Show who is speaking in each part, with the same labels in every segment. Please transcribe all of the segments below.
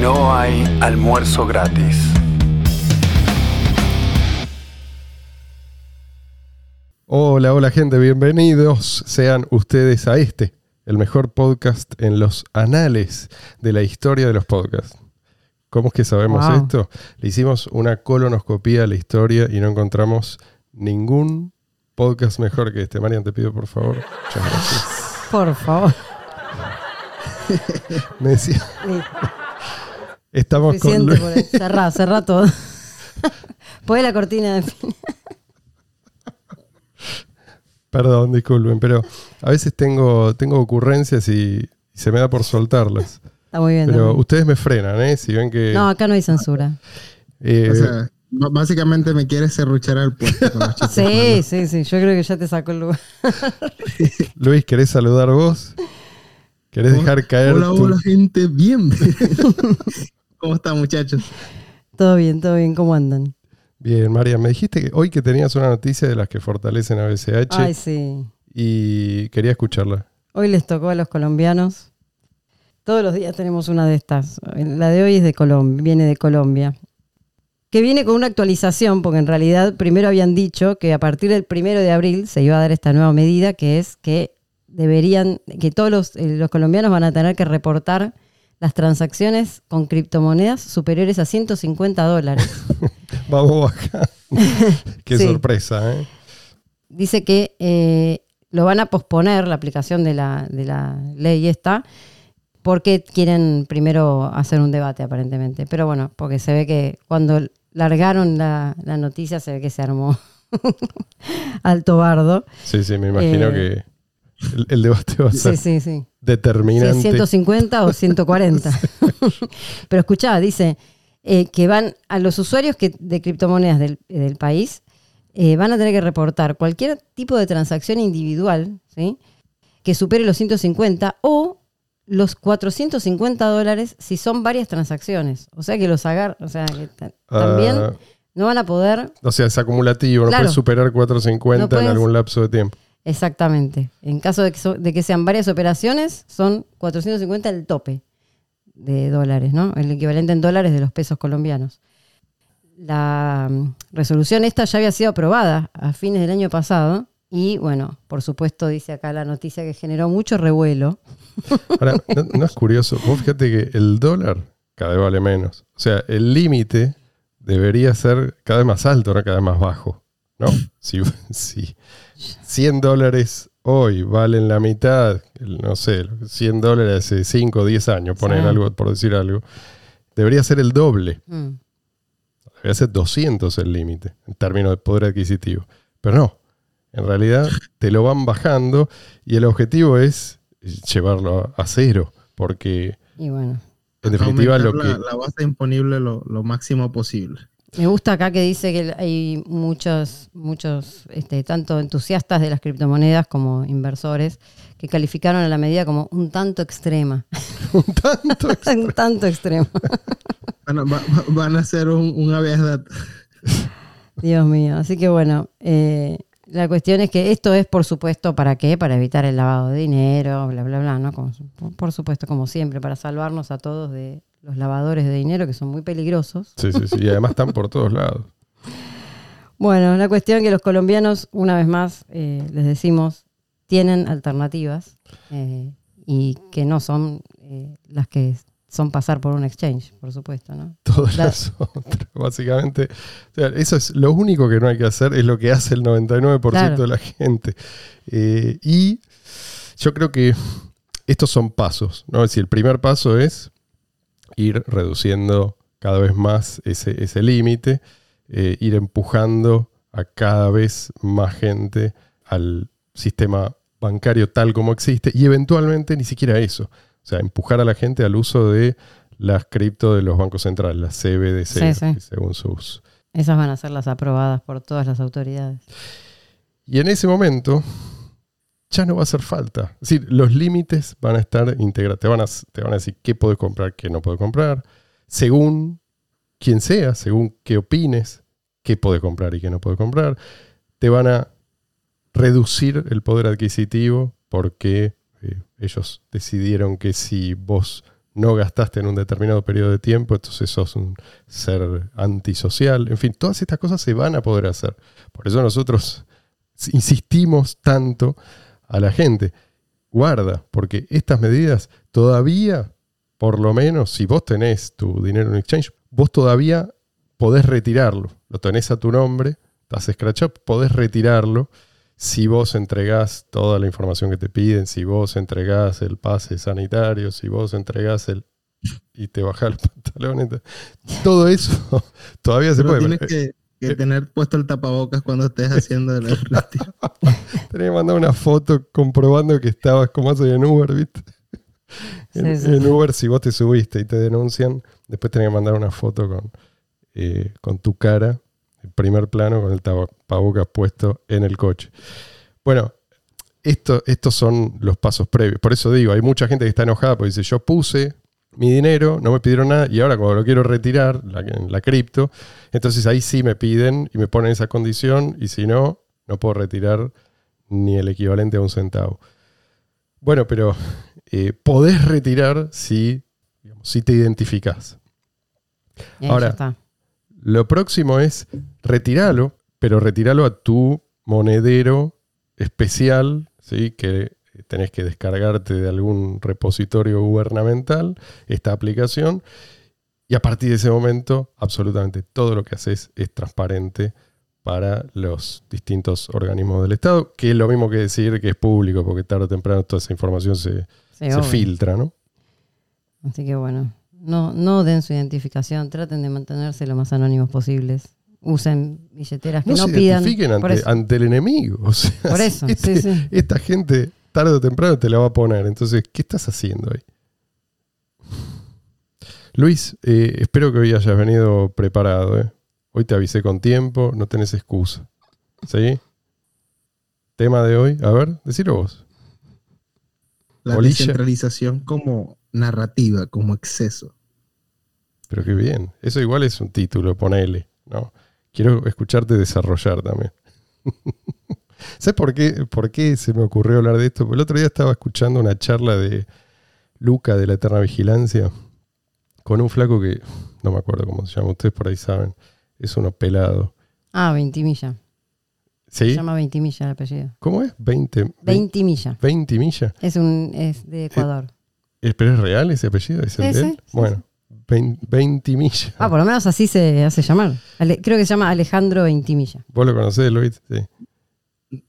Speaker 1: No hay almuerzo gratis.
Speaker 2: Hola, hola gente, bienvenidos sean ustedes a este, el mejor podcast en los anales de la historia de los podcasts. ¿Cómo es que sabemos
Speaker 3: Wow.
Speaker 2: esto? Le hicimos una colonoscopía a la historia y no encontramos ningún podcast mejor que este. Marian, te pido por favor. Muchas gracias.
Speaker 3: Por favor.
Speaker 2: Me decía, Estamos con
Speaker 3: Suficiente
Speaker 2: Luis.
Speaker 3: ahí. Cerrá, cerrá todo. Poné la cortina de fin.
Speaker 2: Perdón, disculpen, pero a veces tengo, tengo ocurrencias y, y se me da por soltarlas.
Speaker 3: Está muy bien.
Speaker 2: Pero ustedes me frenan, ¿eh? Si ven que...
Speaker 3: No, acá no hay censura.
Speaker 2: eh,
Speaker 4: O sea, b- básicamente me quieres serruchar al puesto con los
Speaker 3: Sí, sí, sí. Yo creo que ya te sacó el lugar.
Speaker 2: Luis, ¿querés saludar vos? ¿Querés dejar caer
Speaker 4: Hola,
Speaker 2: tu-
Speaker 4: hola, gente. Bien. ¿Cómo están, muchachos?
Speaker 3: Todo bien, todo bien. ¿Cómo andan?
Speaker 2: Bien, María, me dijiste que hoy que tenías una noticia de las que fortalecen a BCH
Speaker 3: Ay, sí.
Speaker 2: y quería escucharla.
Speaker 3: Hoy les tocó a los colombianos. Todos los días tenemos una de estas. La de hoy es de Colombia, viene de Colombia. Que viene con una actualización, porque en realidad primero habían dicho que a partir del primero de abril se iba a dar esta nueva medida, que es que deberían, que todos los, eh, los colombianos van a tener que reportar las transacciones con criptomonedas superiores a 150 dólares.
Speaker 2: Vamos acá. Qué
Speaker 3: Sí.
Speaker 2: sorpresa, ¿eh?
Speaker 3: dice que eh, lo van a posponer la aplicación de la, de la ley esta porque quieren primero hacer un debate aparentemente. Pero bueno, porque se ve que cuando largaron la, la noticia se ve que se armó alto bardo.
Speaker 2: Sí, sí, me imagino
Speaker 3: Eh,
Speaker 2: que el, el debate va a ser
Speaker 3: Sí, sí, sí.
Speaker 2: Determinante.
Speaker 3: es 150 o 140. Pero escuchá, dice eh, que van a los usuarios que, de criptomonedas del, del país, eh, van a tener que reportar cualquier tipo de transacción individual ¿sí? que supere los 150 o los 450 dólares si son varias transacciones. O sea que los agar, o sea que ta- también
Speaker 2: Ah,
Speaker 3: no van a poder
Speaker 2: o sea, es acumulativo, no puedes superar 450
Speaker 3: No
Speaker 2: en
Speaker 3: puedes-
Speaker 2: algún lapso de tiempo.
Speaker 3: Exactamente. En caso de que, de que sean varias operaciones, son 450 el tope de dólares, ¿no? El equivalente en dólares de los pesos colombianos. La mm, resolución esta ya había sido aprobada a fines del año pasado y, bueno, por supuesto, dice acá la noticia que generó mucho revuelo.
Speaker 2: Ahora, ¿no, es curioso? Vos fíjate que el dólar cada vez vale menos. O sea, el límite debería ser cada vez más alto, no cada vez más bajo. ¿No? Si, si 100 dólares hoy valen la mitad, el- no sé, 100 dólares hace 5 o 10 años, poner
Speaker 3: Sí.
Speaker 2: algo, por decir algo, debería ser el doble.
Speaker 3: Mm.
Speaker 2: Debería ser 200 el límite en términos de poder adquisitivo. Pero no, en realidad te lo van bajando y el objetivo es llevarlo a, cero, porque
Speaker 3: Y bueno,
Speaker 2: en definitiva lo que...
Speaker 4: la, la base imponible lo, lo máximo posible.
Speaker 3: Me gusta acá que dice que hay muchos, muchos, este, tanto entusiastas de las criptomonedas como inversores, que calificaron a la medida como un tanto extrema.
Speaker 2: tanto
Speaker 3: un tanto extremo.
Speaker 4: Van a, va- va- van a hacer un, un data.
Speaker 3: Dios mío. Así que bueno, eh, la cuestión es que esto es, por supuesto, ¿para qué? Para evitar el lavado de dinero, bla, bla, bla, ¿no? Como- por supuesto, como siempre, para salvarnos a todos de los lavadores de dinero que son muy peligrosos.
Speaker 2: Sí, sí, sí, y además están por todos lados.
Speaker 3: Bueno, la cuestión que los colombianos, una vez más, eh, les decimos, tienen alternativas eh, y que no son eh, las que son pasar por un exchange, por supuesto, ¿no?
Speaker 2: Todas
Speaker 3: La-
Speaker 2: las otras, básicamente. O sea, eso es lo único que no hay que hacer, es lo que hace el 99%
Speaker 3: Claro.
Speaker 2: de la gente. Y yo creo que estos son pasos, ¿no? Es decir, el primer paso es ir reduciendo cada vez más ese, ese límite, eh, ir empujando a cada vez más gente al sistema bancario tal como existe y eventualmente ni siquiera eso. O sea, empujar a la gente al uso de las cripto de los bancos centrales, las CBDC,
Speaker 3: Sí, sí.
Speaker 2: según sus.
Speaker 3: Esas van a ser las aprobadas por todas las autoridades.
Speaker 2: Y en ese momento ya no va a hacer falta. Es decir, los límites van a estar integrados. Te van a, te van a decir qué puedes comprar, qué no puedes comprar, según quien sea, según qué opines, qué puedes comprar y qué no puedes comprar. Te van a reducir el poder adquisitivo porque eh, ellos decidieron que si vos no gastaste en un determinado periodo de tiempo, entonces sos un ser antisocial. En fin, todas estas cosas se van a poder hacer. Por eso nosotros insistimos tanto a la gente. Guarda, porque estas medidas todavía, por lo menos, si vos tenés tu dinero en exchange, vos todavía podés retirarlo. Lo tenés a tu nombre, das scratch up, podés retirarlo si vos entregás toda la información que te piden, si vos entregás el pase sanitario, si vos entregás el y te bajás los pantalones, todo eso todavía se puede.
Speaker 4: Que, tener puesto el tapabocas cuando estés haciendo el retiro.
Speaker 2: Tenés que mandar una foto comprobando que estabas como hace en Uber, ¿viste? en, Uber, si vos te subiste y te denuncian, después tenés que mandar una foto con, eh, con tu cara el primer plano con el tapabocas puesto en el coche. Bueno, esto, estos son los pasos previos. Por eso digo, hay mucha gente que está enojada porque dice, yo puse mi dinero, no me pidieron nada y ahora cuando lo quiero retirar, la, la cripto, entonces ahí sí me piden y me ponen esa condición y si no, no puedo retirar ni el equivalente a un centavo. Bueno, pero eh, podés retirar si, si te identificás. Ahora, está. Lo próximo es retirarlo, pero retirarlo a tu monedero especial, ¿sí? que tenés que descargarte de algún repositorio gubernamental esta aplicación. Y a partir de ese momento, absolutamente todo lo que haces es transparente para los distintos organismos del Estado, que es lo mismo que decir que es público, porque tarde o temprano toda esa información se, se filtra, ¿no?
Speaker 3: Así que bueno, no, no den su identificación, traten de mantenerse lo más anónimos posibles. Usen billeteras que no,
Speaker 2: se
Speaker 3: pidan.
Speaker 2: Ante, ante, el enemigo.
Speaker 3: por eso,
Speaker 2: este, esta gente tarde o temprano te la va a poner. Entonces, ¿qué estás haciendo ahí? Luis, eh, espero que hoy hayas venido preparado. ¿eh? Hoy te avisé con tiempo, no tenés excusa. ¿Sí? Tema de hoy, a ver, decilo vos.
Speaker 4: La descentralización como narrativa, como exceso.
Speaker 2: Pero qué bien. Eso igual es un título, ponele. ¿no? Quiero escucharte desarrollar también. ¿Sabes por qué, por qué se me ocurrió hablar de esto? el otro día estaba escuchando una charla de Luca de la Eterna Vigilancia con un flaco que no me acuerdo cómo se llama, ustedes por ahí saben. Es uno pelado.
Speaker 3: Ah, Ventimilla.
Speaker 2: ¿Sí?
Speaker 3: Se llama Ventimilla el apellido.
Speaker 2: ¿Cómo es? 20.
Speaker 3: Ventimilla.
Speaker 2: Ventimilla.
Speaker 3: Es, un, es de Ecuador.
Speaker 2: ¿Pero es real ese apellido? ¿Es el de él? bueno, 20
Speaker 3: Ah, por lo menos así se hace llamar. creo que se llama Alejandro Ventimilla.
Speaker 2: ¿Vos lo conocés, Luis? Sí.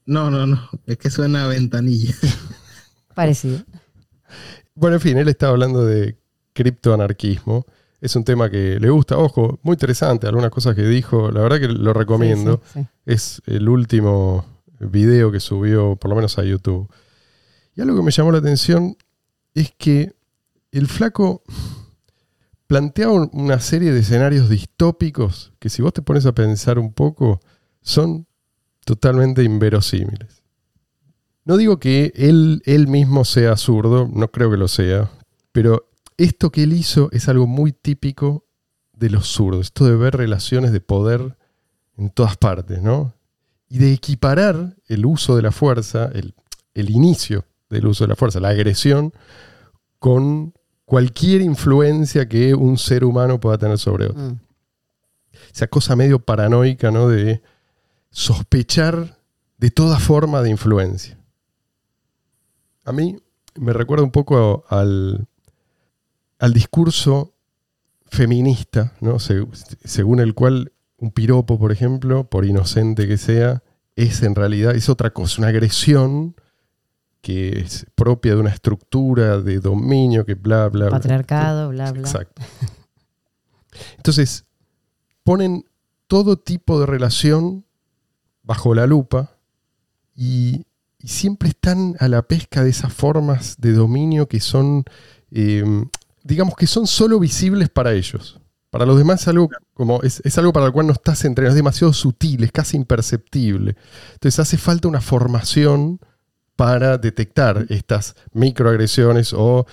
Speaker 4: No, no, no. Es que suena a ventanilla.
Speaker 3: Parecido.
Speaker 2: Bueno, en fin, él estaba hablando de criptoanarquismo. Es un tema que le gusta. Ojo, muy interesante. Algunas cosas que dijo. La verdad que lo recomiendo. es el último video que subió, por lo menos a YouTube. Y algo que me llamó la atención es que el flaco planteaba una serie de escenarios distópicos que si vos te pones a pensar un poco, son totalmente inverosímiles. No digo que él, él mismo sea zurdo, no creo que lo sea, pero esto que él hizo es algo muy típico de los zurdos, esto de ver relaciones de poder en todas partes, ¿no? Y de equiparar el uso de la fuerza, el, el inicio del uso de la fuerza, la agresión, con cualquier influencia que un ser humano pueda tener sobre otro. Mm. Esa cosa medio paranoica, ¿no? De sospechar de toda forma de influencia. A mí me recuerda un poco al, al discurso feminista, ¿no? según el cual un piropo, por ejemplo, por inocente que sea, es en realidad es otra cosa, una agresión que es propia de una estructura de dominio, que bla, bla,
Speaker 3: bla. Patriarcado, bla, bla.
Speaker 2: Exacto. Entonces, ponen todo tipo de relación bajo la lupa y, siempre están a la pesca de esas formas de dominio que son, eh, digamos que son solo visibles para ellos. Para los demás es algo, como, es, algo para el cual no estás entrenado, es demasiado sutil, es casi imperceptible. Entonces hace falta una formación para detectar estas microagresiones o,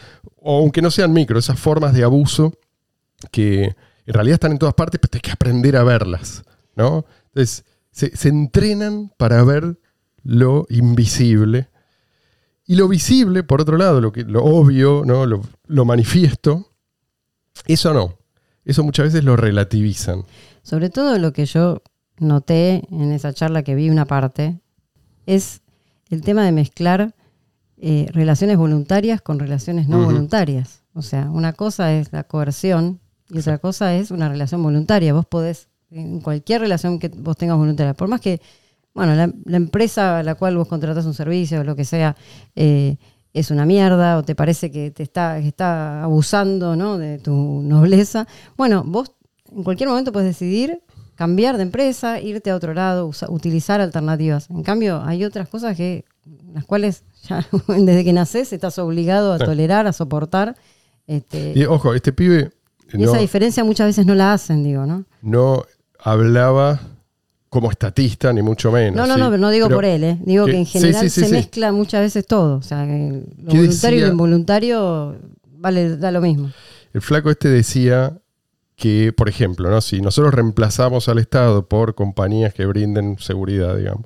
Speaker 2: aunque no sean micro, esas formas de abuso que en realidad están en todas partes, pero hay que aprender a verlas. ¿no? Entonces, se, entrenan para ver lo invisible. Y lo visible, por otro lado, lo, que, lo obvio, ¿no? lo, lo manifiesto, Eso no. Eso muchas veces lo relativizan.
Speaker 3: Sobre todo lo que yo noté en esa charla que vi una parte es el tema de mezclar eh, relaciones voluntarias con relaciones no voluntarias. O sea, una cosa es la coerción y otra cosa es una relación voluntaria. Vos podés, en cualquier relación que vos tengas voluntaria, por más que, bueno, la, la empresa a la cual vos contratás un servicio o lo que sea, eh, es una mierda o te parece que te está, que está abusando ¿no? de tu nobleza, bueno, vos en cualquier momento puedes decidir cambiar de empresa, irte a otro lado, usa- utilizar alternativas. En cambio, hay otras cosas que las cuales ya desde que naces estás obligado a tolerar, a soportar. Este,
Speaker 2: Y ojo, este pibe
Speaker 3: y
Speaker 2: no,
Speaker 3: esa diferencia muchas veces no la hacen, digo, ¿no?
Speaker 2: no hablaba como estatista, ni mucho menos.
Speaker 3: No, no,
Speaker 2: ¿sí?
Speaker 3: no, pero no digo
Speaker 2: Pero
Speaker 3: por él, ¿eh? Digo
Speaker 2: que-
Speaker 3: que en general
Speaker 2: sí, sí,
Speaker 3: se mezcla muchas veces todo. O sea, lo
Speaker 2: ¿Qué
Speaker 3: voluntario y lo involuntario vale, da lo mismo.
Speaker 2: El flaco este decía que, por ejemplo, ¿no? si nosotros reemplazamos al Estado por compañías que brinden seguridad, digamos,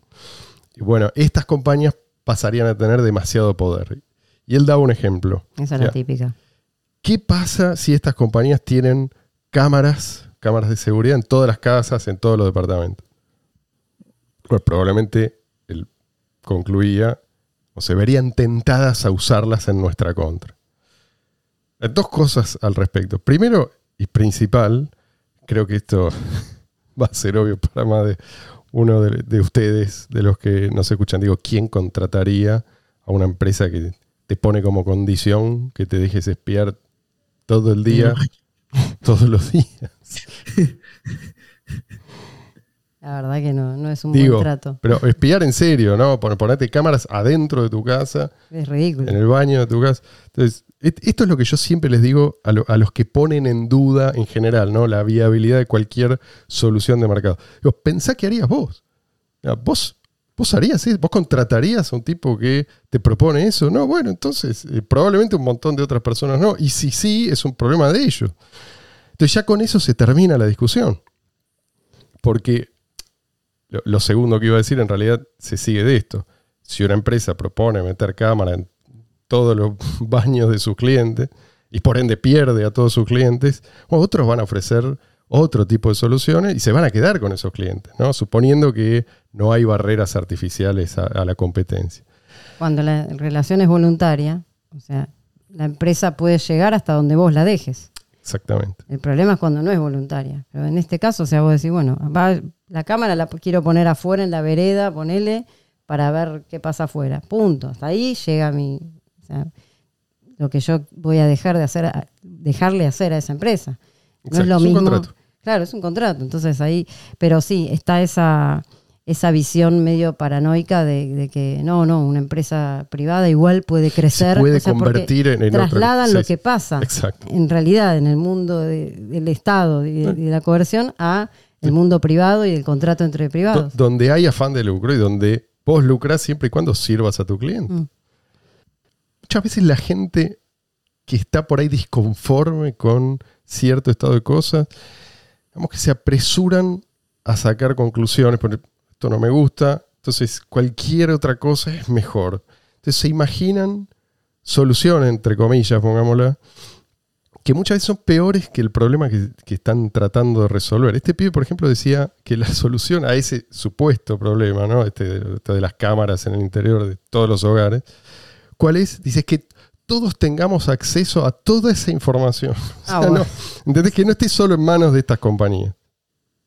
Speaker 2: y bueno, estas compañías pasarían a tener demasiado poder. Y él daba un ejemplo.
Speaker 3: Esa es la típica.
Speaker 2: ¿Qué pasa si estas compañías tienen cámaras, cámaras de seguridad en todas las casas, en todos los departamentos? Pues probablemente él concluía o se verían tentadas a usarlas en nuestra contra. Dos cosas al respecto. Primero y principal, creo que esto va a ser obvio para más de uno de, de ustedes, de los que nos escuchan. Digo, ¿quién contrataría a una empresa que te pone como condición que te dejes espiar todo el día, todos los días?
Speaker 3: La verdad que no, no es un
Speaker 2: Digo,
Speaker 3: buen trato.
Speaker 2: pero espiar en serio, ¿no? Pon- Ponerte cámaras adentro de tu casa,
Speaker 3: Es ridículo.
Speaker 2: en el baño de tu casa. Entonces, esto es lo que yo siempre les digo a, lo- a los que ponen en duda en general, ¿no? La viabilidad de cualquier solución de mercado. Digo, pensá qué harías vos. Vos, vos harías, eso? vos contratarías a un tipo que te propone eso. No, bueno, entonces eh, probablemente un montón de otras personas no. Y si sí, es un problema de ellos. Entonces ya con eso se termina la discusión. Porque lo, lo segundo que iba a decir en realidad se sigue de esto. Si una empresa propone meter cámara en todos los baños de sus clientes y por ende pierde a todos sus clientes, otros van a ofrecer otro tipo de soluciones y se van a quedar con esos clientes, ¿no? suponiendo que no hay barreras artificiales a, a la competencia.
Speaker 3: Cuando la relación es voluntaria, o sea, la empresa puede llegar hasta donde vos la dejes.
Speaker 2: Exactamente.
Speaker 3: El problema es cuando no es voluntaria. Pero en este caso, o sea, vos decís, bueno, va- la cámara la quiero poner afuera en la vereda, ponele, para ver qué pasa afuera. Punto. Hasta ahí llega mi. o sea, lo que yo voy a dejar de hacer, dejarle hacer a esa empresa. No
Speaker 2: Exacto,
Speaker 3: es lo
Speaker 2: es un
Speaker 3: mismo.
Speaker 2: contrato.
Speaker 3: Claro, es un contrato. Entonces ahí, pero sí, está esa, esa visión medio paranoica de, de que no, no, una empresa privada igual puede crecer.
Speaker 2: puede
Speaker 3: o sea, porque
Speaker 2: convertir en- en
Speaker 3: trasladan lo
Speaker 2: sí.
Speaker 3: que pasa
Speaker 2: Exacto.
Speaker 3: en realidad en el mundo de- del Estado y de, de la coerción a el mundo privado y el contrato entre
Speaker 2: Do-
Speaker 3: privados.
Speaker 2: donde hay afán de lucro y donde vos lucras siempre y cuando sirvas a tu cliente.
Speaker 3: Mm.
Speaker 2: Muchas veces la gente que está por ahí disconforme con cierto estado de cosas, digamos que se apresuran a sacar conclusiones, porque esto no me gusta, entonces cualquier otra cosa es mejor. Entonces se imaginan soluciones, entre comillas, pongámosla, que muchas veces son peores que el problema que, están tratando de resolver. Este pibe, por ejemplo, decía que la solución a ese supuesto problema, ¿no? Este, este de las cámaras en el interior de todos los hogares, ¿cuál es? Dice que todos tengamos acceso a toda esa información. O sea,
Speaker 3: Ah, bueno.
Speaker 2: no, ¿entendés? Que no esté solo en manos de estas compañías.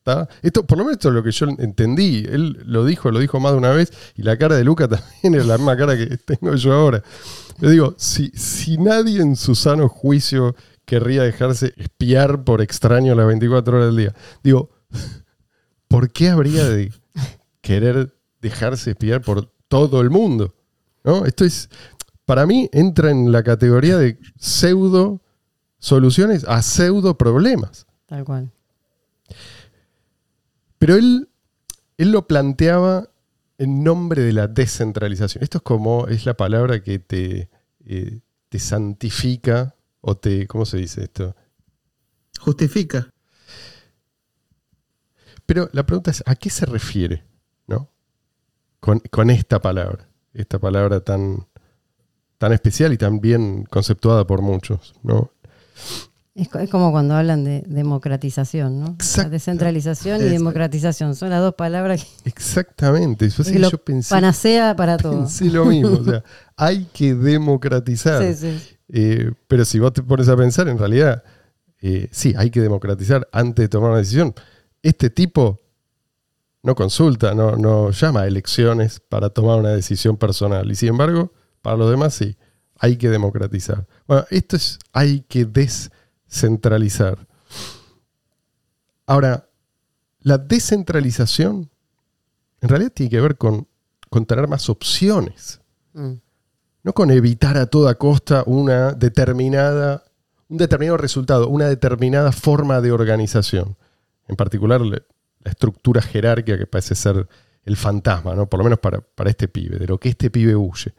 Speaker 2: ¿Tá? Esto, por lo menos esto es lo que yo entendí. Él lo dijo, lo dijo más de una vez, y la cara de Luca también es la misma cara que tengo yo ahora. Le digo, si, si nadie en su sano juicio querría dejarse espiar por extraño las 24 horas del día, digo, ¿por qué habría de querer dejarse espiar por todo el mundo? ¿No? Esto es, para mí, entra en la categoría de pseudo soluciones a pseudo problemas.
Speaker 3: Tal cual.
Speaker 2: Pero él, él lo planteaba en nombre de la descentralización. Esto es como, es la palabra que te, eh, te santifica o te, ¿cómo se dice esto?
Speaker 4: Justifica.
Speaker 2: Pero la pregunta es, ¿a qué se refiere? ¿No? Con, con esta palabra, esta palabra tan, tan especial y tan bien conceptuada por muchos, ¿no?
Speaker 3: Es, co- es como cuando hablan de democratización, ¿no? Descentralización y democratización son las dos palabras que
Speaker 2: Exactamente. Yo,
Speaker 3: es lo
Speaker 2: yo pensé,
Speaker 3: panacea para todo.
Speaker 2: pensé lo mismo. O sea, hay que democratizar.
Speaker 3: Sí, sí.
Speaker 2: Eh, pero si vos te pones a pensar, en realidad, eh, sí, hay que democratizar antes de tomar una decisión. Este tipo no consulta, no, no llama a elecciones para tomar una decisión personal. Y sin embargo, para los demás sí, hay que democratizar. Bueno, esto es, hay que descentralizar. Ahora, la descentralización en realidad tiene que ver con, con tener más opciones
Speaker 3: Mm.
Speaker 2: no con evitar a toda costa una determinada, un determinado resultado, una determinada forma de organización. En particular, la estructura jerárquica que parece ser el fantasma, ¿no? por lo menos para, para este pibe, de lo que este pibe huye.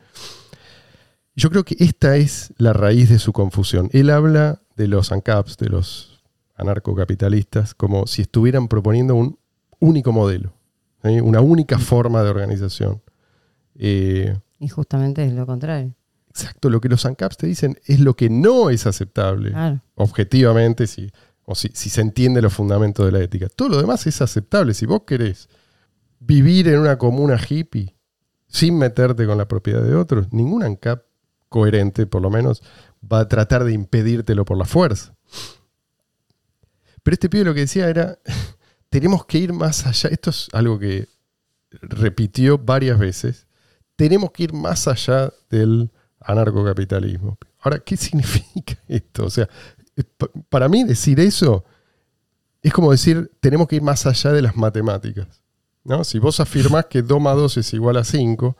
Speaker 2: Yo creo que esta es la raíz de su confusión. Él habla de los ANCAPs, de los anarcocapitalistas, como si estuvieran proponiendo un único modelo, una única forma de organización. Eh,
Speaker 3: Y justamente es lo contrario.
Speaker 2: Exacto, lo que los ANCAPs te dicen es lo que no es aceptable,
Speaker 3: Claro.
Speaker 2: objetivamente, si, o si, si se entiende los fundamentos de la ética. Todo lo demás es aceptable. Si vos querés vivir en una comuna hippie sin meterte con la propiedad de otros, ningún ANCAP coherente, por lo menos, va a tratar de impedírtelo por la fuerza. Pero este pibe lo que decía era, tenemos que ir más allá. Esto es algo que repitió varias veces. Tenemos que ir más allá del anarcocapitalismo. Ahora, ¿qué significa esto? O sea, para mí decir eso es como decir, tenemos que ir más allá de las matemáticas. ¿no? Si vos afirmás que 2 más 2 es igual a 5,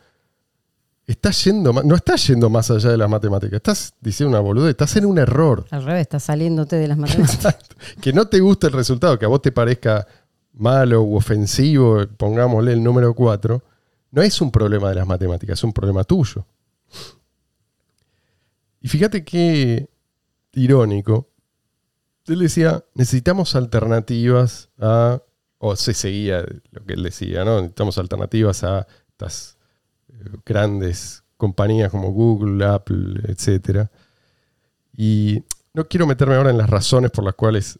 Speaker 2: estás yendo, no estás yendo más allá de las matemáticas, estás diciendo una boludez, estás en un error.
Speaker 3: Al revés, está saliéndote de las matemáticas.
Speaker 2: que no te guste el resultado, que a vos te parezca malo u ofensivo, pongámosle el número 4, no es un problema de las matemáticas, es un problema tuyo. Y fíjate qué irónico. Él decía, necesitamos alternativas a, o se seguía lo que él decía, ¿no? Necesitamos alternativas a estas grandes compañías como Google, Apple, etcétera. Y no quiero meterme ahora en las razones por las cuales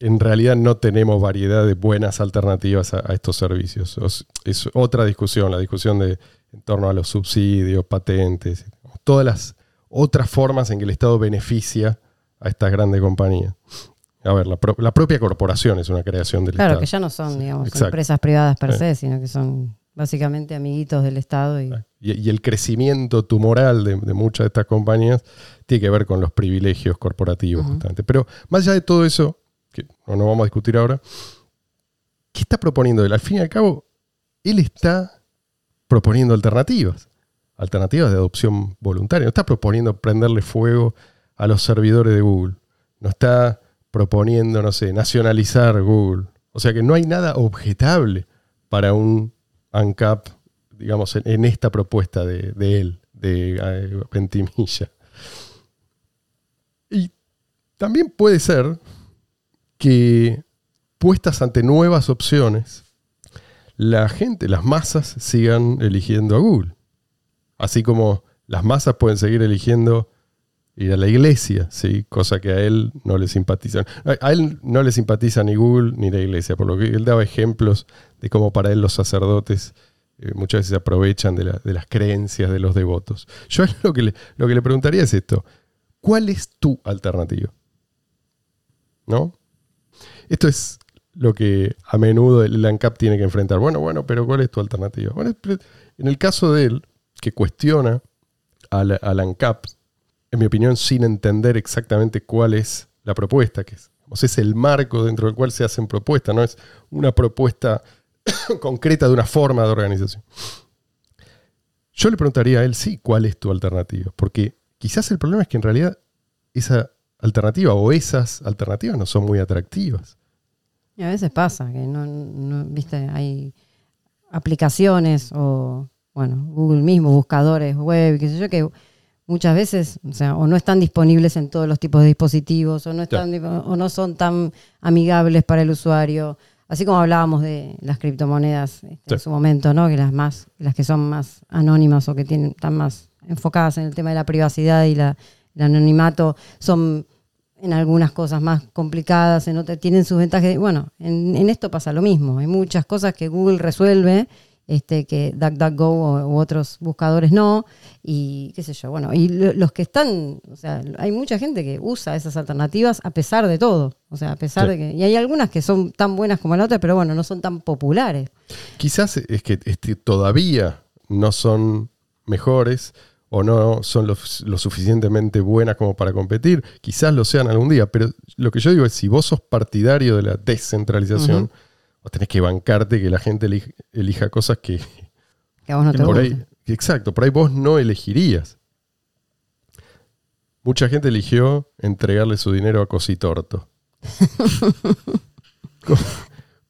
Speaker 2: en realidad no tenemos variedad de buenas alternativas a, a estos servicios. Os- Es otra discusión, la discusión de en torno a los subsidios, patentes, todas las otras formas en que el Estado beneficia a estas grandes compañías. A ver, la, pro- la propia corporación es una creación del
Speaker 3: Claro,
Speaker 2: Estado.
Speaker 3: que ya no son, digamos,
Speaker 2: Exacto.
Speaker 3: empresas privadas per
Speaker 2: Sí.
Speaker 3: se, sino que son básicamente amiguitos del Estado. Y,
Speaker 2: Y, y el crecimiento tumoral de, de muchas de estas compañías tiene que ver con los privilegios corporativos, justamente. Pero más allá de todo eso, que no, no vamos a discutir ahora, ¿qué está proponiendo él? Al fin y al cabo, él está proponiendo alternativas, alternativas de adopción voluntaria. No está proponiendo prenderle fuego a los servidores de Google. No está proponiendo, no sé, nacionalizar Google. O sea que no hay nada objetable para un ANCAP, digamos, en, esta propuesta de, él, de eh, Ventimilla. Y también puede ser que puestas ante nuevas opciones, la gente, las masas, sigan eligiendo a Google. Así como las masas pueden seguir eligiendo ir a la iglesia, ¿sí? cosa que a él no le simpatiza. A él no le simpatiza ni Google ni la iglesia, por lo que él daba ejemplos de cómo para él los sacerdotes eh, muchas veces aprovechan de, la- de las creencias de los devotos. Yo lo que, le, lo que le preguntaría es esto, ¿cuál es tu alternativa? ¿No? Esto es lo que a menudo el ANCAP tiene que enfrentar. Bueno, bueno, pero ¿cuál es tu alternativa? En el caso de él, que cuestiona al, al ANCAP, en mi opinión, sin entender exactamente cuál es la propuesta, que es, o sea, es el marco dentro del cual se hacen propuestas, no es una propuesta concreta de una forma de organización. Yo le preguntaría a él, sí, ¿cuál es tu alternativa? Porque quizás el problema es que en realidad esa alternativa o esas alternativas no son muy atractivas.
Speaker 3: y a veces pasa que no, no- viste, hay aplicaciones o, bueno, Google mismo, buscadores web, qué sé yo, que muchas veces, o sea, o no están disponibles en todos los tipos de dispositivos, o no están, o no son tan amigables para el usuario. Así como hablábamos de las criptomonedas este, en su momento, ¿no? Que las más, las que son más anónimas o que tienen, están más enfocadas en el tema de la privacidad y la, el anonimato son en algunas cosas más complicadas, en otras tienen sus ventajas. Bueno, en, en esto pasa lo mismo. Hay muchas cosas que Google resuelve este, que DuckDuckGo u otros buscadores no, y qué sé yo, bueno, y lo- los que están, o sea, hay mucha gente que usa esas alternativas a pesar de todo, o sea, a pesar
Speaker 2: Sí.
Speaker 3: de que, y hay algunas que son tan buenas como la otra, pero bueno, no son tan populares.
Speaker 2: Quizás es que este, todavía no son mejores o no son lo, lo suficientemente buenas como para competir. Quizás lo sean algún día, pero lo que yo digo es, si vos sos partidario de la descentralización. Vos tenés que bancarte que la gente elija, elija cosas que,
Speaker 3: Que a vos no
Speaker 2: que
Speaker 3: te
Speaker 2: por ahí, exacto, por ahí vos no elegirías. Mucha gente eligió entregarle su dinero a Cositorto. ¿Cómo,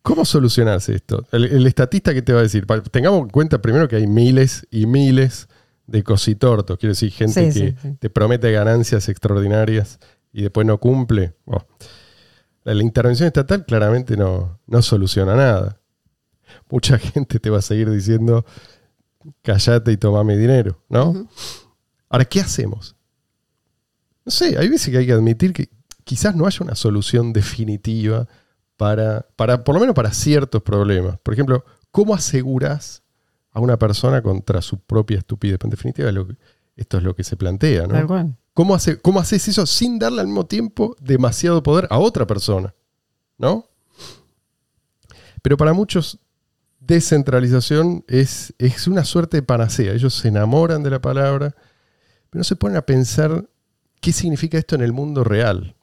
Speaker 2: cómo solucionarse esto? El, el estatista que te va a decir, tengamos en cuenta primero que hay miles y miles de cositortos, quiero decir, gente
Speaker 3: Sí,
Speaker 2: que
Speaker 3: sí, sí.
Speaker 2: te promete ganancias extraordinarias y después no cumple. La, intervención estatal claramente no, no soluciona nada. Mucha gente te va a seguir diciendo, callate y toma mi dinero, ¿no? Ahora, ¿qué hacemos? No sé, hay veces que hay que admitir que quizás no haya una solución definitiva para, para por lo menos para ciertos problemas. Por ejemplo, ¿cómo aseguras a una persona contra su propia estupidez? En definitiva, lo que- esto es lo que se plantea, ¿no?
Speaker 3: Tal cual.
Speaker 2: ¿Cómo, hace, ¿Cómo haces eso sin darle al mismo tiempo demasiado poder a otra persona? ¿No? Pero para muchos, descentralización es, es una suerte de panacea. Ellos se enamoran de la palabra, pero no se ponen a pensar qué significa esto en el mundo real.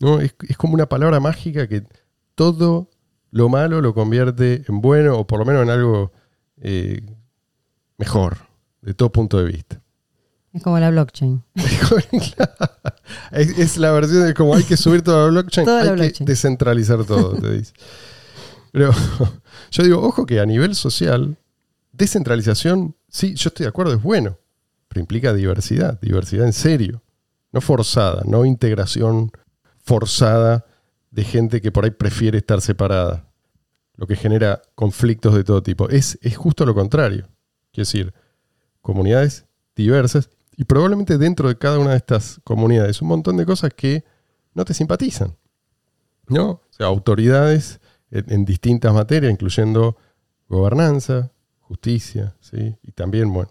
Speaker 2: ¿No? Es, es como una palabra mágica que todo lo malo lo convierte en bueno o por lo menos en algo eh, mejor, de todo punto de vista.
Speaker 3: Es como la blockchain.
Speaker 2: es, es la versión de como hay que subir toda la blockchain,
Speaker 3: Toda
Speaker 2: hay
Speaker 3: la
Speaker 2: que
Speaker 3: blockchain.
Speaker 2: descentralizar todo, te dice. Pero yo digo, ojo que a nivel social, descentralización, sí, yo estoy de acuerdo, es bueno, pero implica diversidad, diversidad en serio, no forzada, no integración forzada de gente que por ahí prefiere estar separada, lo que genera conflictos de todo tipo. Es, es justo lo contrario, quiero decir, comunidades diversas y probablemente dentro de cada una de estas comunidades un montón de cosas que no te simpatizan. ¿No? O sea, autoridades en, distintas materias, incluyendo gobernanza, justicia, ¿sí? Y también, bueno,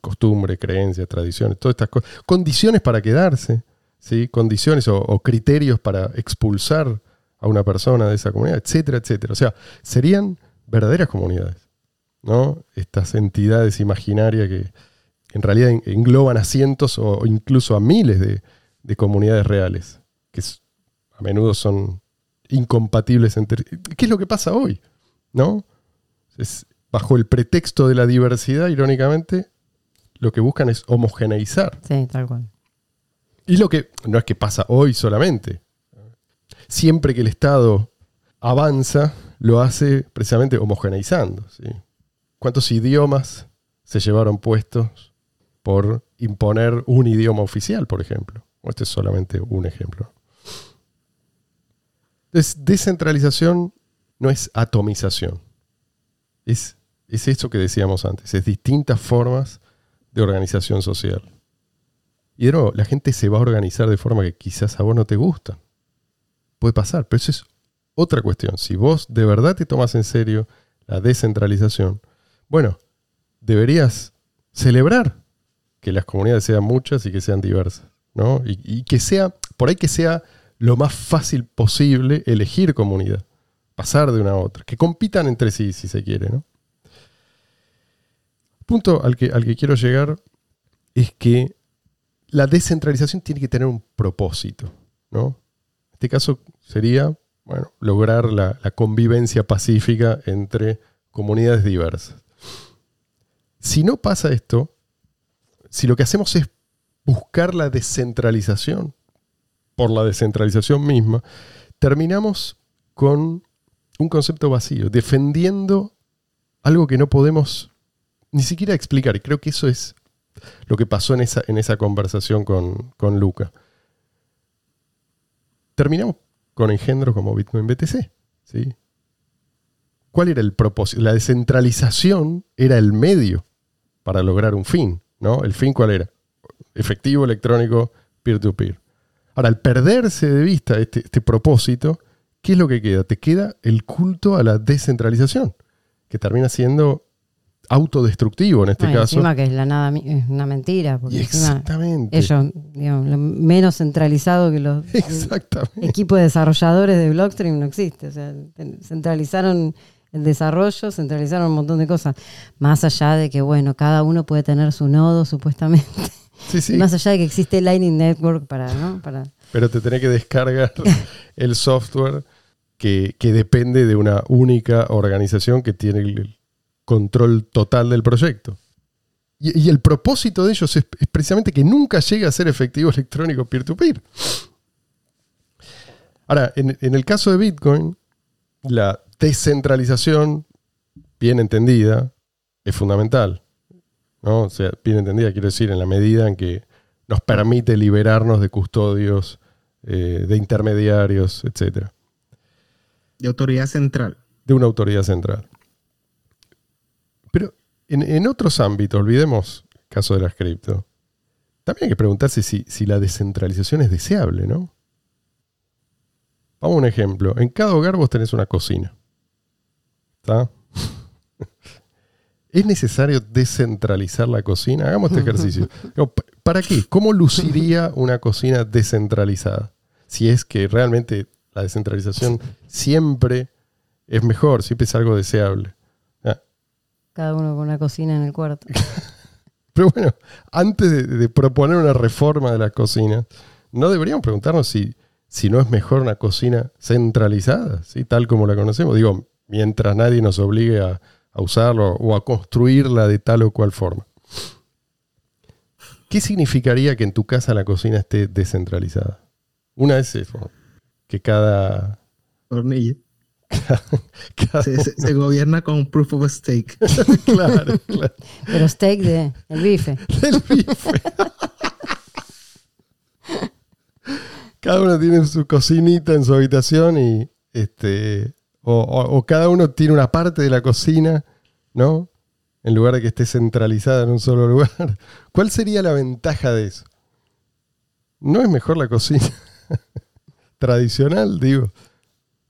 Speaker 2: costumbre, creencias, tradiciones, todas estas cosas. Condiciones para quedarse, ¿sí? Condiciones o, o criterios para expulsar a una persona de esa comunidad, etcétera, etcétera. O sea, serían verdaderas comunidades, ¿no? Estas entidades imaginarias que en realidad en- engloban a cientos o incluso a miles de, de comunidades reales, que a menudo son incompatibles entre... ¿Qué es lo que pasa hoy? ¿No? Es, bajo el pretexto de la diversidad, irónicamente, lo que buscan es homogeneizar.
Speaker 3: Sí, tal cual.
Speaker 2: Y lo que no es que pasa hoy solamente. Siempre que el Estado avanza, lo hace precisamente homogeneizando. ¿sí? ¿Cuántos idiomas se llevaron puestos por imponer un idioma oficial, por ejemplo? Este es solamente un ejemplo. Entonces, descentralización no es atomización. Es, es eso que decíamos antes, es distintas formas de organización social. Y de la gente se va a organizar de forma que quizás a vos no te gusta. Puede pasar, pero eso es otra cuestión. Si vos de verdad te tomas en serio la descentralización, bueno, deberías celebrar que las comunidades sean muchas y que sean diversas, ¿no? Y, que sea, por ahí que sea lo más fácil posible elegir comunidad, pasar de una a otra, que compitan entre sí, si se quiere, ¿no? Punto al que, al que quiero llegar es que la descentralización tiene que tener un propósito, ¿no? En este caso sería, bueno, lograr la convivencia pacífica entre comunidades diversas. Si no pasa esto, si lo que hacemos es buscar la descentralización por la descentralización misma, terminamos con un concepto vacío, defendiendo algo que no podemos ni siquiera explicar. Creo que eso es lo que pasó en esa, en esa conversación con, con Luca. Terminamos con engendros como Bitcoin BTC. ¿Cuál era el propósito? La descentralización era el medio para lograr un fin. ¿No? ¿El fin cuál era? Efectivo, electrónico, peer-to-peer. Ahora, al perderse de vista este, este propósito, ¿qué es lo que queda? Te queda el culto a la descentralización, que termina siendo autodestructivo en este caso.
Speaker 3: encima que es la nada es una mentira, porque
Speaker 2: exactamente.
Speaker 3: ellos, digamos, lo menos centralizado que los
Speaker 2: Exactamente.
Speaker 3: equipos de desarrolladores de Blockstream no existe. O sea, centralizaron el desarrollo, centralizaron un montón de cosas. Más allá de que, bueno, cada uno puede tener su nodo, supuestamente.
Speaker 2: Sí, sí.
Speaker 3: Más allá de que existe Lightning Network para, ¿no? Para,
Speaker 2: Pero te tenés que descargar el software que, que depende de una única organización que tiene el control total del proyecto. Y, y el propósito de ellos es, es precisamente que nunca llegue a ser efectivo electrónico peer-to-peer. Ahora, en, en el caso de Bitcoin, la descentralización, bien entendida, es fundamental. ¿no? O sea, bien entendida, quiero decir, en la medida en que nos permite liberarnos de custodios, eh, de intermediarios, etcétera,
Speaker 4: De autoridad central.
Speaker 2: de una autoridad central. Pero en, en otros ámbitos, olvidemos el caso de las cripto, también hay que preguntarse si, si la descentralización es deseable, ¿no? Vamos a un ejemplo. En cada hogar vos tenés una cocina. ¿Está? ¿Es necesario descentralizar la cocina? Hagamos este ejercicio. ¿Para qué? ¿Cómo luciría una cocina descentralizada? Si es que realmente la descentralización siempre es mejor, siempre es algo deseable. Ah,
Speaker 3: cada uno con una cocina en el cuarto.
Speaker 2: Pero bueno, antes de, de proponer una reforma de la cocina, ¿no deberíamos preguntarnos si, si no es mejor una cocina centralizada, ¿sí? tal como la conocemos? Digo, mientras nadie nos obligue a, a usarlo o a construirla de tal o cual forma. ¿Qué significaría que en tu casa la cocina esté descentralizada? Una es eso, que cada...
Speaker 4: Hornilla.
Speaker 2: cada
Speaker 4: Se, se- se gobierna con proof of stake.
Speaker 2: claro, claro.
Speaker 3: Pero steak de el bife.
Speaker 2: del bife. cada uno tiene su cocinita en su habitación y este o, cada uno tiene una parte de la cocina, ¿no? En lugar de que esté centralizada en un solo lugar. ¿Cuál sería la ventaja de eso? ¿No es mejor la cocina tradicional, digo?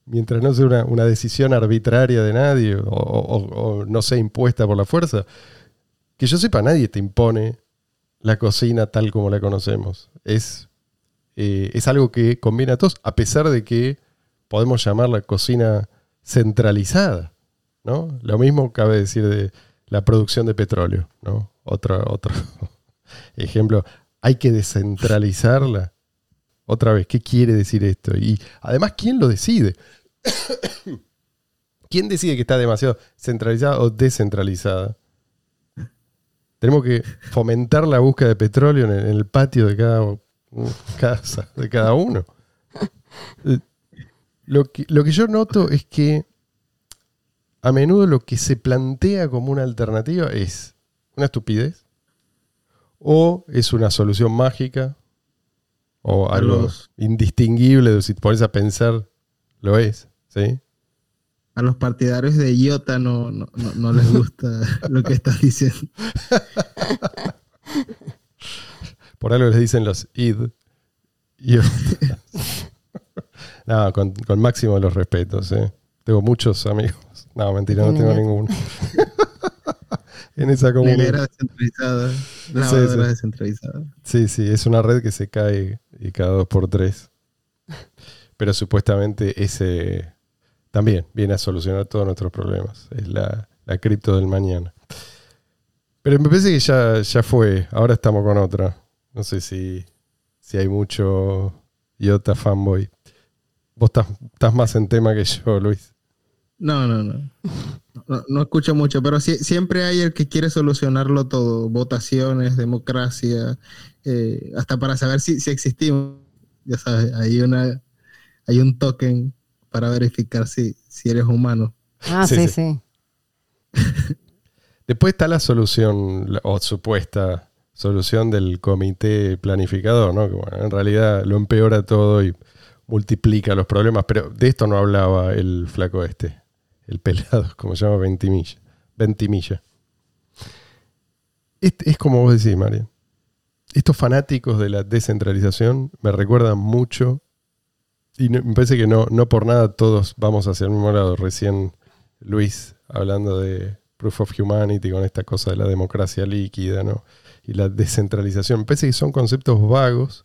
Speaker 2: Mientras no sea una, una decisión arbitraria de nadie o no sea impuesta por la fuerza. Que yo sepa, nadie te impone la cocina tal como la conocemos. Es, eh, es algo que conviene a todos, a pesar de que podemos llamarla cocina centralizada. ¿no? Lo mismo cabe decir de la producción de petróleo. ¿no? Otro, otro ejemplo. Hay que descentralizarla. Otra vez, ¿qué quiere decir esto? Y además, ¿quién lo decide? ¿Quién decide que está demasiado centralizada o descentralizada? Tenemos que fomentar la búsqueda de petróleo en el, patio de cada casa, de cada uno. Lo que, lo que yo noto es que a menudo lo que se plantea como una alternativa es una estupidez o es una solución mágica o algo
Speaker 4: Los-
Speaker 2: indistinguible, si te pones a pensar, lo es. ¿sí?
Speaker 4: A los partidarios de IOTA no, no, no- no les gusta lo que estás diciendo.
Speaker 2: Por algo les dicen los id. Y- no, con, con máximo de los respetos. ¿eh? Tengo muchos amigos. No, mentira, no tengo ninguno. en esa comunidad.
Speaker 4: descentralizada,
Speaker 2: Sí, sí.
Speaker 4: descentralizada.
Speaker 2: Sí, sí, es una red que se cae y cada dos por tres. Pero supuestamente ese también viene a solucionar todos nuestros problemas. Es la, la cripto del mañana. Pero me parece que ya, ya fue. Ahora estamos con otra. No sé si, si hay mucho IOTA fanboy. Vos estás, estás más en tema que yo, Luis.
Speaker 4: No, no, no. No, no escucho mucho, pero siempre hay el que quiere solucionarlo todo. Votaciones, democracia, eh, hasta para saber si, si existimos. Ya sabes, hay una hay un token para verificar si, si eres humano.
Speaker 3: Ah,
Speaker 2: Sí,
Speaker 3: sí,
Speaker 2: sí. Después está la solución, o supuesta solución del comité planificador, ¿no? Que bueno, en realidad lo empeora todo y multiplica los problemas, pero de esto no hablaba el flaco este, el pelado, como se llama Ventimilla. Ventimilla. Es, es como vos decís, Mario. estos fanáticos de la descentralización me recuerdan mucho, y me parece que no, no por nada todos vamos hacia el mismo lado. Recién Luis hablando de Proof of Humanity con esta cosa de la democracia líquida ¿no? y la descentralización. Me parece que son conceptos vagos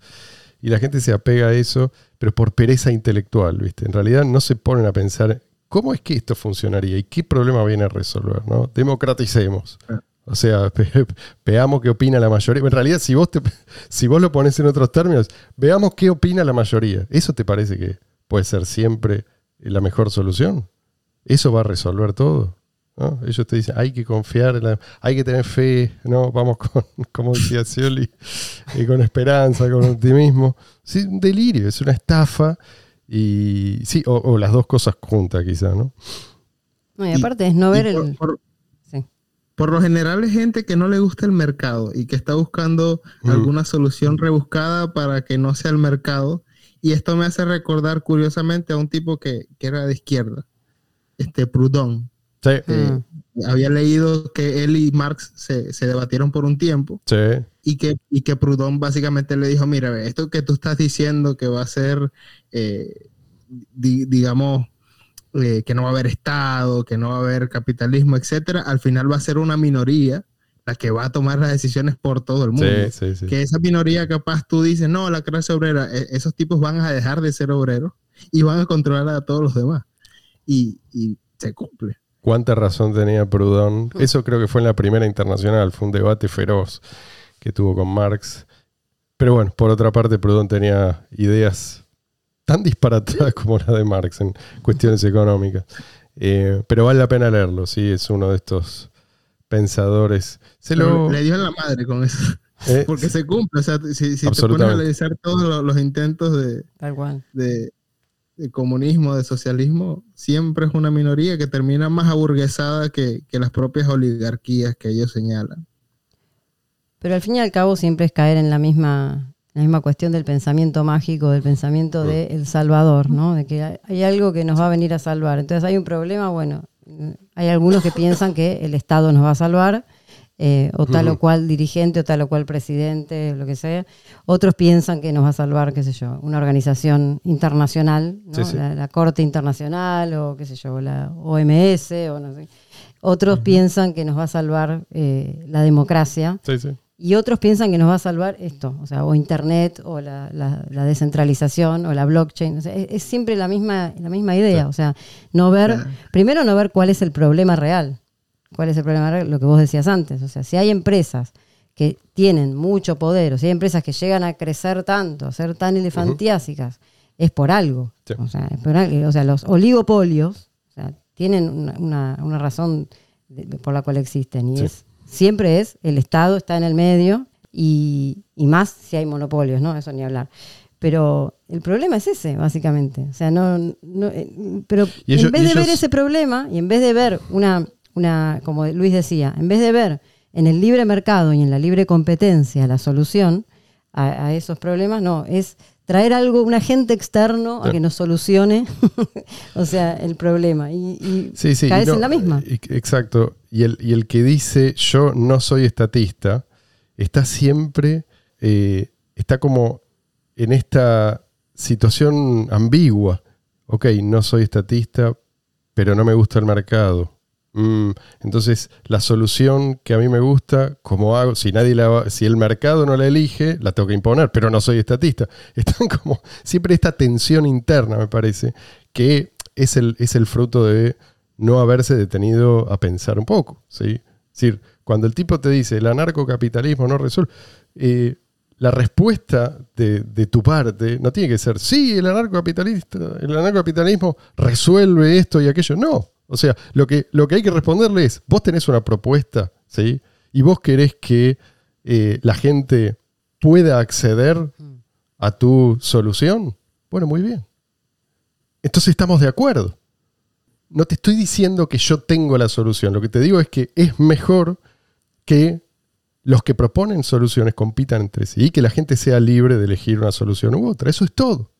Speaker 2: y la gente se apega a eso, pero por pereza intelectual, ¿viste? En realidad no se ponen a pensar cómo es que esto funcionaría y qué problema viene a resolver, ¿no? Democraticemos. O sea, veamos qué opina la mayoría. En realidad, si vos, te, si vos lo pones en otros términos, veamos qué opina la mayoría. ¿Eso te parece que puede ser siempre la mejor solución? ¿Eso va a resolver todo? ¿No? Ellos te dicen, hay que confiar, en la- hay que tener fe, ¿no? Vamos con, como decía Scioli, y con esperanza, con optimismo. Sí, un delirio, es una estafa. Y sí, o, o las dos cosas juntas quizá, ¿no?
Speaker 3: No, y
Speaker 4: Y-
Speaker 3: aparte es no ver
Speaker 4: por,
Speaker 3: el...
Speaker 4: por-
Speaker 3: sí.
Speaker 4: por lo general es gente que no le gusta el mercado y que está buscando
Speaker 2: Mm.
Speaker 4: alguna solución rebuscada para que no sea el mercado. Y esto me hace recordar curiosamente a un tipo que, que era de izquierda, este Proudhon.
Speaker 2: Sí,
Speaker 4: Eh, había leído que él y Marx se, se debatieron por un tiempo
Speaker 2: sí,
Speaker 4: y que, y que Proudhon básicamente le dijo, mira, esto que tú estás diciendo que va a ser, eh, di- digamos, eh, que no va a haber Estado, que no va a haber capitalismo, etcétera, al final va a ser una minoría la que va a tomar las decisiones por todo el mundo.
Speaker 2: sí, sí, sí.
Speaker 4: Que esa minoría capaz tú dices, no, la clase obrera, e- esos tipos van a dejar de ser obreros y van a controlar a todos los demás. Y, y se cumple.
Speaker 2: Cuánta razón tenía Proudhon. Eso creo que fue en la primera internacional, fue un debate feroz que tuvo con Marx. Pero bueno, por otra parte, Proudhon tenía ideas tan disparatadas como la de Marx en cuestiones económicas. Eh, pero vale la pena leerlo, sí, es uno de estos pensadores. Se lo,
Speaker 4: Le dio en la madre con eso.
Speaker 2: eh,
Speaker 4: Porque se cumple. O sea, si, si te pones a analizar todos los, los intentos de,
Speaker 3: Tal cual.
Speaker 4: de, de comunismo, de socialismo, siempre es una minoría que termina más aburguesada que, que las propias oligarquías que ellos señalan.
Speaker 3: Pero al fin y al cabo siempre es caer en la misma, la misma cuestión del pensamiento mágico, del pensamiento de El Salvador, ¿no? De que hay- algo que nos va a venir a salvar. Entonces hay un problema, bueno, hay algunos que piensan que el Estado nos va a salvar, eh, o tal o cual dirigente, o tal o cual presidente, lo que sea. Otros piensan que nos va a salvar, qué sé yo, una organización internacional, ¿no?
Speaker 2: Sí, sí.
Speaker 3: La, la Corte Internacional, o qué sé yo, la OMS, o no sé. Otros piensan que nos va a salvar eh, la democracia.
Speaker 2: sí, sí.
Speaker 3: Y otros piensan que nos va a salvar esto, o sea, o Internet, o la, la- la descentralización, o la blockchain. O sea, es, es siempre la misma, la misma idea. O sea, no ver, primero no ver cuál es el problema real. ¿Cuál es el problema? Lo que vos decías antes. O sea, si hay empresas que tienen mucho poder, o si hay empresas que llegan a crecer tanto, a ser tan elefantiásicas, es por algo.
Speaker 2: Sí.
Speaker 3: O, sea, es por algo. O sea, los oligopolios o sea, tienen una, una- una razón de- por la cual existen. Y
Speaker 2: Sí.
Speaker 3: es siempre es el Estado está en el medio y, y más si hay monopolios, ¿no? Eso ni hablar. Pero el problema es ese, básicamente. O sea, no, no, eh, pero
Speaker 2: ellos-
Speaker 3: en vez de ver ese problema y en vez de ver una, una, como Luis decía, en vez de ver en el libre mercado y en la libre competencia la solución a, a esos problemas, no, es traer algo, un agente externo a que nos solucione, o sea, el problema. Y, y
Speaker 2: Sí, sí. y
Speaker 3: caes
Speaker 2: no,
Speaker 3: en la misma.
Speaker 2: Exacto. Y el, y el que dice yo no soy estatista, está siempre, eh, está como en esta situación ambigua. Ok, no soy estatista, pero no me gusta el mercado. Mm, entonces, la solución que a mí me gusta, como hago, si nadie la va- si el mercado no la elige, la tengo que imponer, pero no soy estatista. Están como siempre esta tensión interna, me parece, que es el, es el fruto de no haberse detenido a pensar un poco. ¿sí? Es decir, cuando el tipo te dice el anarcocapitalismo no resuelve, eh, la respuesta de, de tu parte no tiene que ser, sí, el anarcocapitalista, el anarcocapitalismo resuelve esto y aquello. No. O sea, lo que, lo que hay que responderle es, vos tenés una propuesta, ¿sí? Y vos querés que eh, la gente pueda acceder a tu solución. Bueno, muy bien. Entonces estamos de acuerdo. No te estoy diciendo que yo tengo la solución. Lo que te digo es que es mejor que los que proponen soluciones compitan entre sí y que la gente sea libre de elegir una solución u otra. Eso es todo.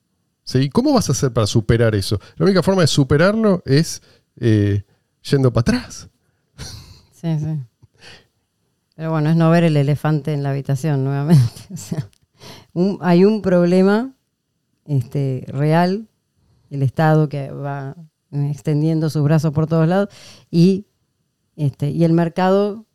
Speaker 2: ¿Sí? ¿Cómo vas a hacer para superar eso? La única forma de superarlo es eh, yendo para atrás.
Speaker 3: Sí, sí. Pero bueno, es no ver el elefante en la habitación nuevamente. O sea, hay un problema este, real, el Estado que va extendiendo sus brazos por todos lados y, este, y el mercado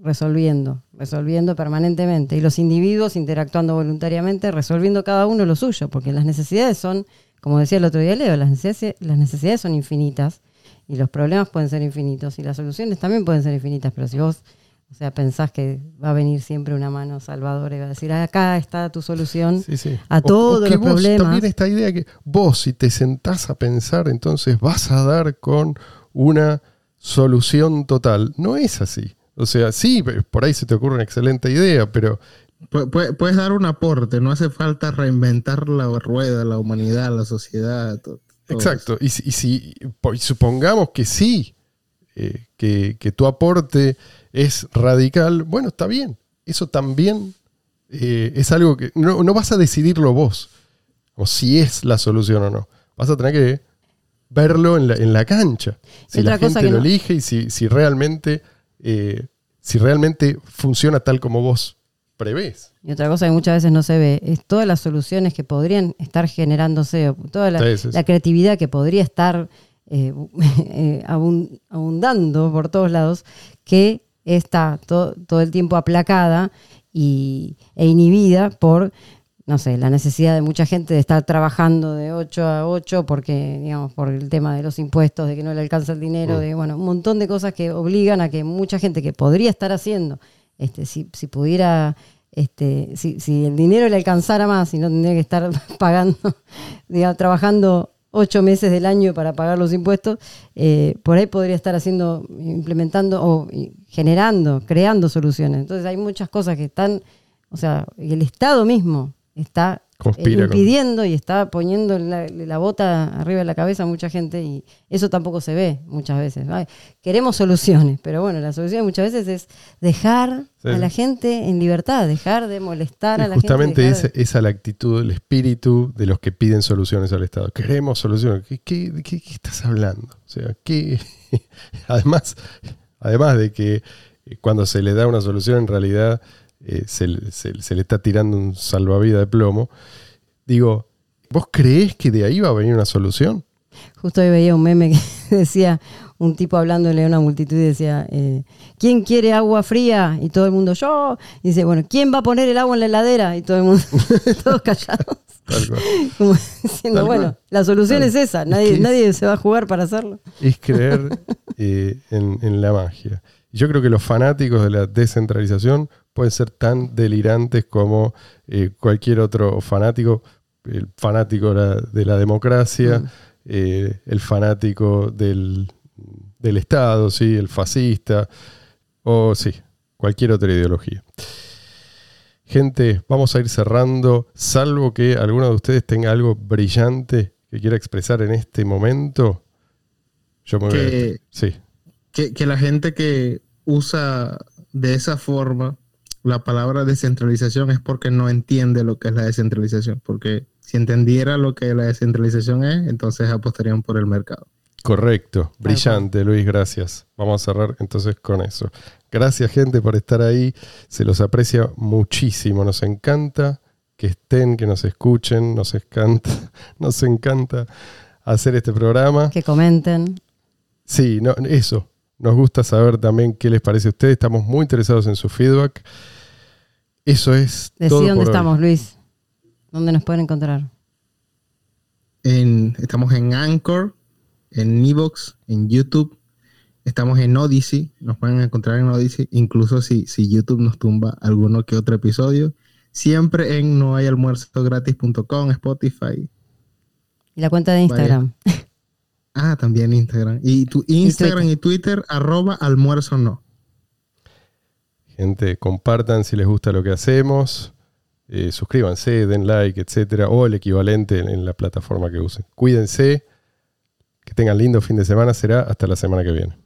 Speaker 3: resolviendo, resolviendo permanentemente. Y los individuos interactuando voluntariamente, resolviendo cada uno lo suyo, porque las necesidades son, como decía el otro día Leo, las necesidades, las necesidades son infinitas y los problemas pueden ser infinitos y las soluciones también pueden ser infinitas, pero si vos, o sea, pensás que va a venir siempre una mano salvadora y va a decir, "Ah, acá está tu solución
Speaker 2: Sí, sí.
Speaker 3: a
Speaker 2: O-
Speaker 3: todos
Speaker 2: o que
Speaker 3: los
Speaker 2: vos
Speaker 3: problemas.
Speaker 2: También esta idea que vos, si te sentás a pensar, entonces vas a dar con una solución total. No es así. O sea, sí, por ahí se te ocurre una excelente idea, pero
Speaker 4: Pu- pu- Puedes dar un aporte, no hace falta reinventar la rueda, la humanidad, la sociedad. to- todo
Speaker 2: Exacto, y si, y si- y supongamos que sí, eh, que, que tu aporte es radical, bueno, está bien. Eso también eh, es algo que no, no vas a decidirlo vos, o si es la solución o no. Vas a tener que verlo en la, en la cancha. Si la gente lo
Speaker 3: no-
Speaker 2: elige y si, si realmente, eh, si realmente funciona tal como vos prevés.
Speaker 3: Y otra cosa que muchas veces no se ve es todas las soluciones que podrían estar generándose, toda la,
Speaker 2: Sí, sí, sí.
Speaker 3: la creatividad que podría estar eh, eh, abun- abundando por todos lados, que está to- todo el tiempo aplacada y, e inhibida por, no sé, la necesidad de mucha gente de estar trabajando de 8 a 8 porque, digamos, por el tema de los impuestos, de que no le alcanza el dinero,
Speaker 2: Mm.
Speaker 3: de, bueno, un montón de cosas que obligan a que mucha gente que podría estar haciendo, este, si, si pudiera, este, si, si el dinero le alcanzara más y no tendría que estar pagando, digamos, trabajando ocho meses del año para pagar los impuestos, eh, por ahí podría estar haciendo, implementando o generando, creando soluciones. Entonces hay muchas cosas que están, o sea, el Estado mismo está
Speaker 2: Conspira con-
Speaker 3: impidiendo y está poniendo la, la bota arriba de la cabeza a mucha gente y eso tampoco se ve muchas veces. Queremos soluciones, pero bueno, la solución muchas veces es dejar
Speaker 2: Sí.
Speaker 3: a la gente en libertad, dejar de molestar
Speaker 2: Y
Speaker 3: a la
Speaker 2: justamente
Speaker 3: gente. dejar
Speaker 2: esa, es la actitud, el espíritu de los que piden soluciones al Estado. Queremos soluciones. ¿Qué, qué- de qué- qué estás hablando? O sea, ¿qué? además, además de que eh, cuando se le da una solución, en realidad eh, se, le- se- se le está tirando un salvavidas de plomo. Digo, ¿vos creés que de ahí va a venir una solución?
Speaker 3: Justo hoy veía un meme que decía, un tipo hablándole a una multitud y decía, eh, ¿quién quiere agua fría? Y todo el mundo, yo. Y dice, bueno, ¿quién va a poner el agua en la heladera? Y todo el mundo, todos callados.
Speaker 2: Tal cual.
Speaker 3: Como diciendo,
Speaker 2: Tal
Speaker 3: bueno,
Speaker 2: cual.
Speaker 3: la solución
Speaker 2: Tal-
Speaker 3: es esa,
Speaker 2: es
Speaker 3: nadie,
Speaker 2: es-
Speaker 3: nadie se va a jugar para hacerlo.
Speaker 2: es creer eh, en, en la magia. Y Yo creo que los fanáticos de la descentralización pueden ser tan delirantes como eh, cualquier otro fanático, el fanático de la, de la democracia,
Speaker 3: Mm.
Speaker 2: eh, el fanático del, del Estado, ¿sí? el fascista, o sí, cualquier otra ideología. Gente, vamos a ir cerrando, salvo que alguno de ustedes tenga algo brillante que quiera expresar en este momento. Yo me voy a- Sí,
Speaker 4: que, que la gente que usa de esa forma la palabra descentralización es porque no entiende lo que es la descentralización. Porque si entendiera lo que la descentralización es, entonces apostarían por el mercado.
Speaker 2: correcto. Brillante, Luis, gracias. Vamos a cerrar entonces con eso. Gracias, gente, por estar ahí. Se los aprecia muchísimo. Nos encanta que estén, que nos escuchen. Nos encanta, nos encanta hacer este programa.
Speaker 3: Que comenten.
Speaker 2: Sí, no, eso. Nos gusta saber también qué les parece a ustedes. Estamos muy interesados en su feedback. Eso es
Speaker 3: Decí
Speaker 2: todo
Speaker 3: dónde
Speaker 2: por hoy.
Speaker 3: estamos, Luis. ¿Dónde nos pueden encontrar?
Speaker 4: En, estamos en Anchor, en Evox, en YouTube. Estamos en Odyssey. Nos pueden encontrar en Odyssey. Incluso si, si YouTube nos tumba alguno que otro episodio. Siempre en nohayalmuerzogratis.com, Spotify.
Speaker 3: Y la cuenta de Instagram.
Speaker 4: Ah, también Instagram. Y tu Instagram y Twitter, arroba almuerzo no.
Speaker 2: Gente, compartan si les gusta lo que hacemos. Eh, suscríbanse, den like, etcétera, o el equivalente en, en la plataforma que usen. Cuídense, que tengan lindo fin de semana. Será hasta la semana que viene.